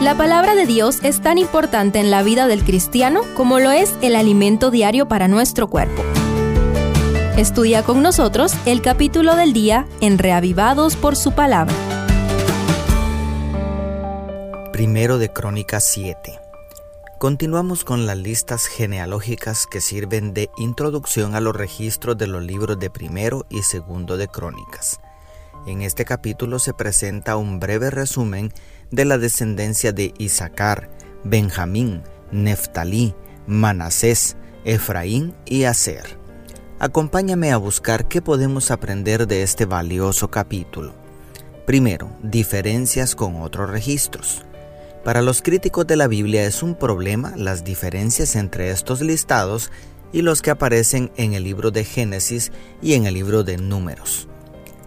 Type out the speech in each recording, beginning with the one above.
La palabra de Dios es tan importante en la vida del cristiano como lo es el alimento diario para nuestro cuerpo. Estudia con nosotros el capítulo del día en Reavivados por su palabra. Primero de Crónicas 7. Continuamos con las listas genealógicas que sirven de introducción a los registros de los libros de primero y segundo de Crónicas. En este capítulo se presenta un breve resumen de la descendencia de Isaacar, Benjamín, Neftalí, Manasés, Efraín y Aser. Acompáñame a buscar qué podemos aprender de este valioso capítulo. Primero, diferencias con otros registros. Para los críticos de la Biblia es un problema las diferencias entre estos listados y los que aparecen en el libro de Génesis y en el libro de Números.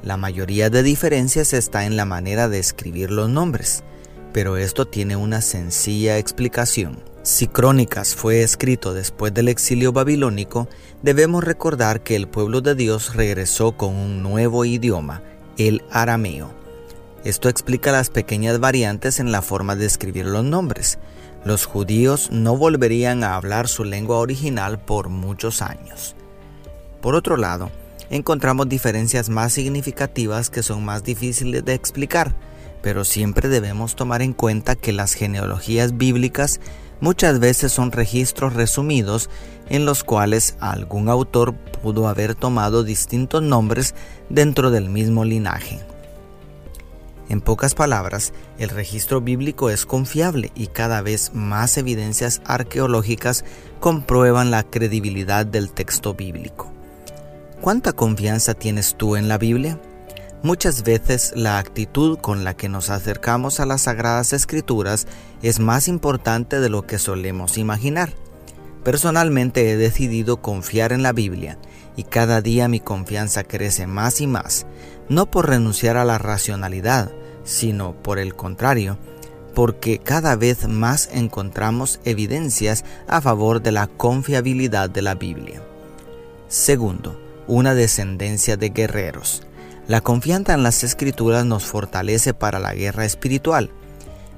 La mayoría de diferencias está en la manera de escribir los nombres, pero esto tiene una sencilla explicación. Si Crónicas fue escrito después del exilio babilónico, debemos recordar que el pueblo de Dios regresó con un nuevo idioma, el arameo. Esto explica las pequeñas variantes en la forma de escribir los nombres. Los judíos no volverían a hablar su lengua original por muchos años. Por otro lado, encontramos diferencias más significativas que son más difíciles de explicar, pero siempre debemos tomar en cuenta que las genealogías bíblicas muchas veces son registros resumidos en los cuales algún autor pudo haber tomado distintos nombres dentro del mismo linaje. En pocas palabras, el registro bíblico es confiable y cada vez más evidencias arqueológicas comprueban la credibilidad del texto bíblico. ¿Cuánta confianza tienes tú en la Biblia? Muchas veces la actitud con la que nos acercamos a las sagradas escrituras es más importante de lo que solemos imaginar. Personalmente he decidido confiar en la Biblia y cada día mi confianza crece más y más, no por renunciar a la racionalidad, sino por el contrario, porque cada vez más encontramos evidencias a favor de la confiabilidad de la Biblia. Segundo, una descendencia de guerreros. La confianza en las escrituras nos fortalece para la guerra espiritual.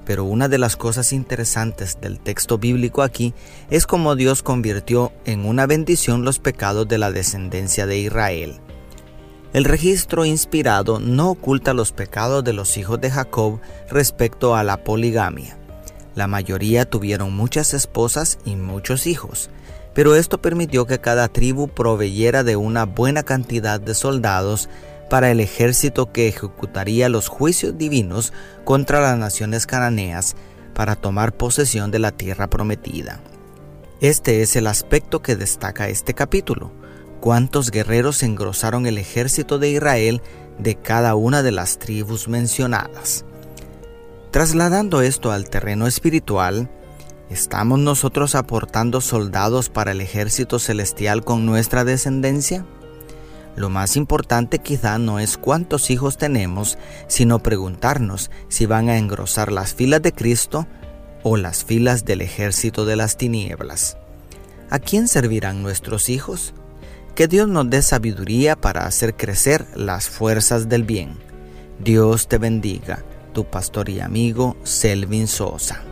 Pero una de las cosas interesantes del texto bíblico aquí es cómo Dios convirtió en una bendición los pecados de la descendencia de Israel. El registro inspirado no oculta los pecados de los hijos de Jacob respecto a la poligamia. La mayoría tuvieron muchas esposas y muchos hijos, pero esto permitió que cada tribu proveyera de una buena cantidad de soldados para el ejército que ejecutaría los juicios divinos contra las naciones cananeas para tomar posesión de la tierra prometida. Este es el aspecto que destaca este capítulo cuántos guerreros engrosaron el ejército de Israel de cada una de las tribus mencionadas. Trasladando esto al terreno espiritual, ¿estamos nosotros aportando soldados para el ejército celestial con nuestra descendencia? Lo más importante quizá no es cuántos hijos tenemos, sino preguntarnos si van a engrosar las filas de Cristo o las filas del ejército de las tinieblas. ¿A quién servirán nuestros hijos? Que Dios nos dé sabiduría para hacer crecer las fuerzas del bien. Dios te bendiga, tu pastor y amigo Selvin Sosa.